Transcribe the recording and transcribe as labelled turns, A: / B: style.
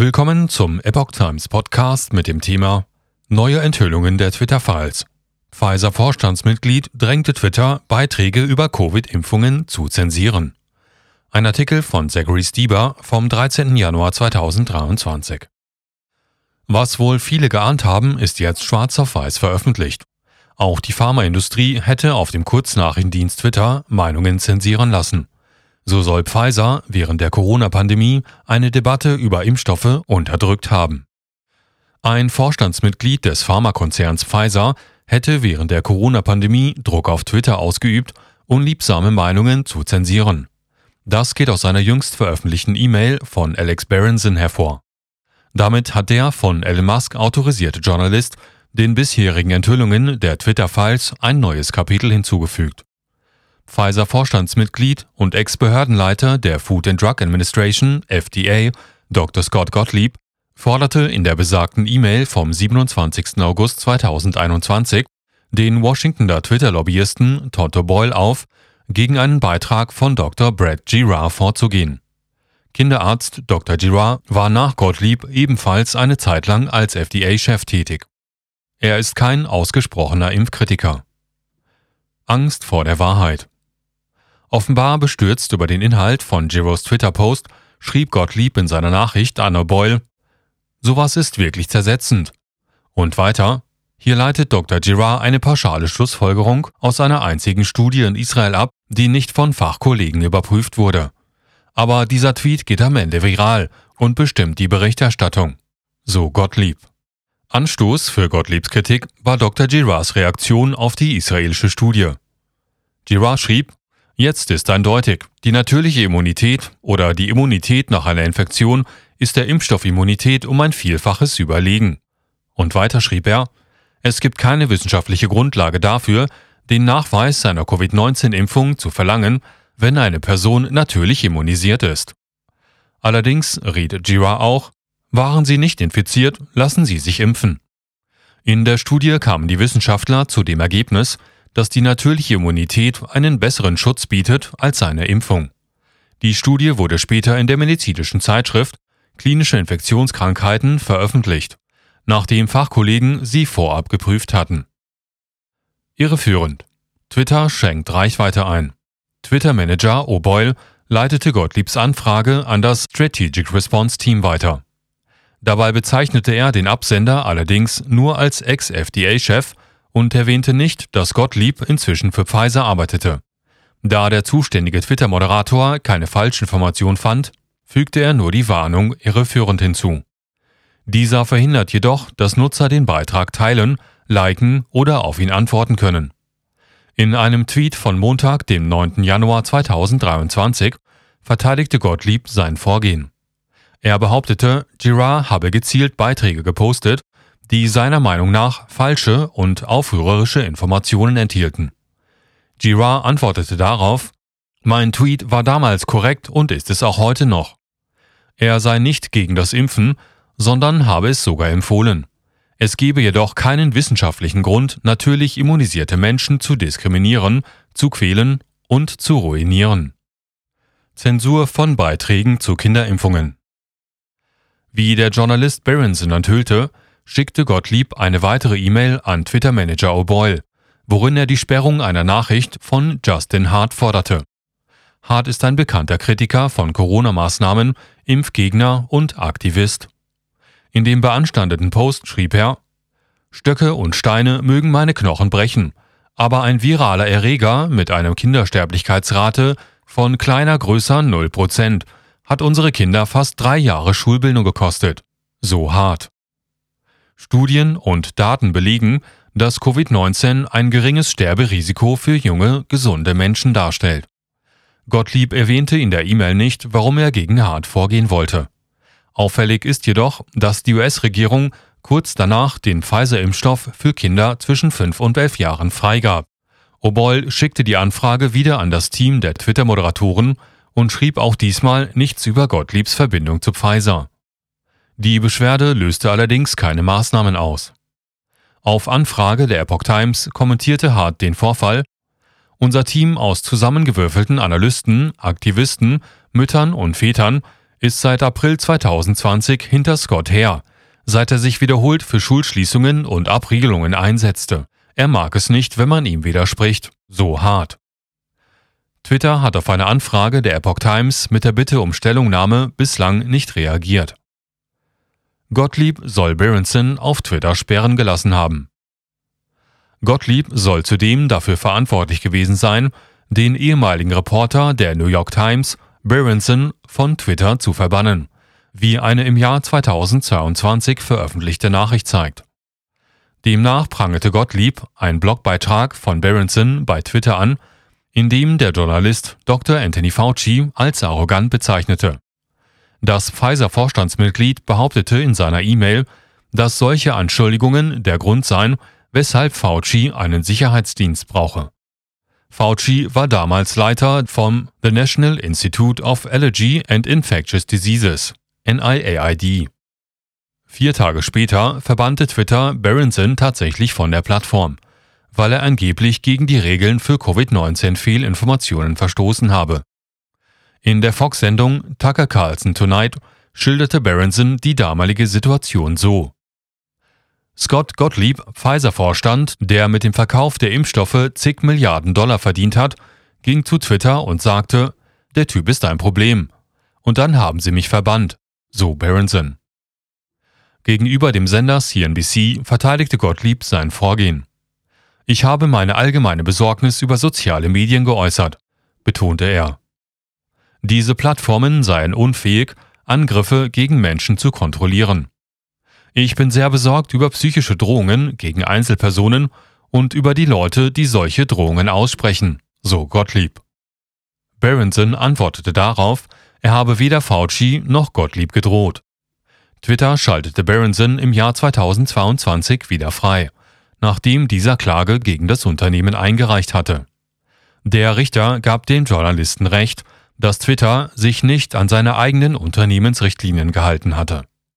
A: Willkommen zum Epoch Times Podcast mit dem Thema Neue Enthüllungen der Twitter-Files. Pfizer-Vorstandsmitglied drängte Twitter, Beiträge über Covid-Impfungen zu zensieren. Ein Artikel von Zachary Stieber vom 13. Januar 2023. Was wohl viele geahnt haben, ist jetzt schwarz auf weiß veröffentlicht. Auch die Pharmaindustrie hätte auf dem Kurznachrichtendienst Twitter Meinungen zensieren lassen. So soll Pfizer während der Corona-Pandemie eine Debatte über Impfstoffe unterdrückt haben. Ein Vorstandsmitglied des Pharmakonzerns Pfizer hätte während der Corona-Pandemie Druck auf Twitter ausgeübt, unliebsame Meinungen zu zensieren. Das geht aus einer jüngst veröffentlichten E-Mail von Alex Berenson hervor. Damit hat der von Elon Musk autorisierte Journalist den bisherigen Enthüllungen der Twitter-Files ein neues Kapitel hinzugefügt. Pfizer-Vorstandsmitglied und Ex-Behördenleiter der Food and Drug Administration, FDA, Dr. Scott Gottlieb, forderte in der besagten E-Mail vom 27. August 2021 den Washingtoner Twitter-Lobbyisten Toto Boyle auf, gegen einen Beitrag von Dr. Brad Girard vorzugehen. Kinderarzt Dr. Girard war nach Gottlieb ebenfalls eine Zeit lang als FDA-Chef tätig. Er ist kein ausgesprochener Impfkritiker. Angst vor der Wahrheit. Offenbar bestürzt über den Inhalt von Giros Twitter-Post schrieb Gottlieb in seiner Nachricht an O'Boyle, Sowas ist wirklich zersetzend. Und weiter, hier leitet Dr. Girard eine pauschale Schlussfolgerung aus einer einzigen Studie in Israel ab, die nicht von Fachkollegen überprüft wurde. Aber dieser Tweet geht am Ende viral und bestimmt die Berichterstattung. So Gottlieb. Anstoß für Gottliebs Kritik war Dr. Girards Reaktion auf die israelische Studie. Girard schrieb, Jetzt ist eindeutig, die natürliche Immunität oder die Immunität nach einer Infektion ist der Impfstoffimmunität um ein Vielfaches überlegen. Und weiter schrieb er, es gibt keine wissenschaftliche Grundlage dafür, den Nachweis seiner Covid-19-Impfung zu verlangen, wenn eine Person natürlich immunisiert ist. Allerdings riet Gira auch, waren Sie nicht infiziert, lassen Sie sich impfen. In der Studie kamen die Wissenschaftler zu dem Ergebnis, dass die natürliche Immunität einen besseren Schutz bietet als eine Impfung. Die Studie wurde später in der medizinischen Zeitschrift Klinische Infektionskrankheiten veröffentlicht, nachdem Fachkollegen sie vorab geprüft hatten. Irreführend. Twitter schenkt Reichweite ein. Twitter-Manager O'Boyle leitete Gottliebs Anfrage an das Strategic Response Team weiter. Dabei bezeichnete er den Absender allerdings nur als Ex-FDA-Chef und erwähnte nicht, dass Gottlieb inzwischen für Pfizer arbeitete. Da der zuständige Twitter-Moderator keine Falschinformation fand, fügte er nur die Warnung irreführend hinzu. Dieser verhindert jedoch, dass Nutzer den Beitrag teilen, liken oder auf ihn antworten können. In einem Tweet von Montag, dem 9. Januar 2023, verteidigte Gottlieb sein Vorgehen. Er behauptete, Girard habe gezielt Beiträge gepostet, die seiner Meinung nach falsche und aufrührerische Informationen enthielten. Girard antwortete darauf, mein Tweet war damals korrekt und ist es auch heute noch. Er sei nicht gegen das Impfen, sondern habe es sogar empfohlen. Es gebe jedoch keinen wissenschaftlichen Grund, natürlich immunisierte Menschen zu diskriminieren, zu quälen und zu ruinieren. Zensur von Beiträgen zu Kinderimpfungen. Wie der Journalist Berenson enthüllte, schickte Gottlieb eine weitere E-Mail an Twitter-Manager O'Boyle, worin er die Sperrung einer Nachricht von Justin Hart forderte. Hart ist ein bekannter Kritiker von Corona-Maßnahmen, Impfgegner und Aktivist. In dem beanstandeten Post schrieb er, Stöcke und Steine mögen meine Knochen brechen, aber ein viraler Erreger mit einer Kindersterblichkeitsrate von kleiner größer 0% hat unsere Kinder fast drei Jahre Schulbildung gekostet. So hart. Studien und Daten belegen, dass Covid-19 ein geringes Sterberisiko für junge, gesunde Menschen darstellt. Gottlieb erwähnte in der E-Mail nicht, warum er gegen Hart vorgehen wollte. Auffällig ist jedoch, dass die US-Regierung kurz danach den Pfizer-Impfstoff für Kinder zwischen 5 und 11 Jahren freigab. Oboil schickte die Anfrage wieder an das Team der Twitter-Moderatoren und schrieb auch diesmal nichts über Gottliebs Verbindung zu Pfizer. Die Beschwerde löste allerdings keine Maßnahmen aus. Auf Anfrage der Epoch Times kommentierte Hart den Vorfall. Unser Team aus zusammengewürfelten Analysten, Aktivisten, Müttern und Vätern ist seit April 2020 hinter Scott her, seit er sich wiederholt für Schulschließungen und Abriegelungen einsetzte. Er mag es nicht, wenn man ihm widerspricht, so hart. Twitter hat auf eine Anfrage der Epoch Times mit der Bitte um Stellungnahme bislang nicht reagiert. Gottlieb soll Berenson auf Twitter sperren gelassen haben. Gottlieb soll zudem dafür verantwortlich gewesen sein, den ehemaligen Reporter der New York Times, Berenson, von Twitter zu verbannen, wie eine im Jahr 2022 veröffentlichte Nachricht zeigt. Demnach prangete Gottlieb einen Blogbeitrag von Berenson bei Twitter an, in dem der Journalist Dr. Anthony Fauci als arrogant bezeichnete. Das Pfizer-Vorstandsmitglied behauptete in seiner E-Mail, dass solche Anschuldigungen der Grund seien, weshalb Fauci einen Sicherheitsdienst brauche. Fauci war damals Leiter vom The National Institute of Allergy and Infectious Diseases, NIAID. Vier Tage später verbannte Twitter Berenson tatsächlich von der Plattform, weil er angeblich gegen die Regeln für Covid-19-Fehlinformationen verstoßen habe. In der Fox-Sendung Tucker Carlson Tonight schilderte Berenson die damalige Situation so. Scott Gottlieb, Pfizer-Vorstand, der mit dem Verkauf der Impfstoffe zig Milliarden Dollar verdient hat, ging zu Twitter und sagte, der Typ ist ein Problem. Und dann haben sie mich verbannt, so Berenson. Gegenüber dem Sender CNBC verteidigte Gottlieb sein Vorgehen. Ich habe meine allgemeine Besorgnis über soziale Medien geäußert, betonte er. Diese Plattformen seien unfähig, Angriffe gegen Menschen zu kontrollieren. Ich bin sehr besorgt über psychische Drohungen gegen Einzelpersonen und über die Leute, die solche Drohungen aussprechen, so Gottlieb. Berenson antwortete darauf, er habe weder Fauci noch Gottlieb gedroht. Twitter schaltete Berenson im Jahr 2022 wieder frei, nachdem dieser Klage gegen das Unternehmen eingereicht hatte. Der Richter gab den Journalisten recht, dass Twitter sich nicht an seine eigenen Unternehmensrichtlinien gehalten hatte.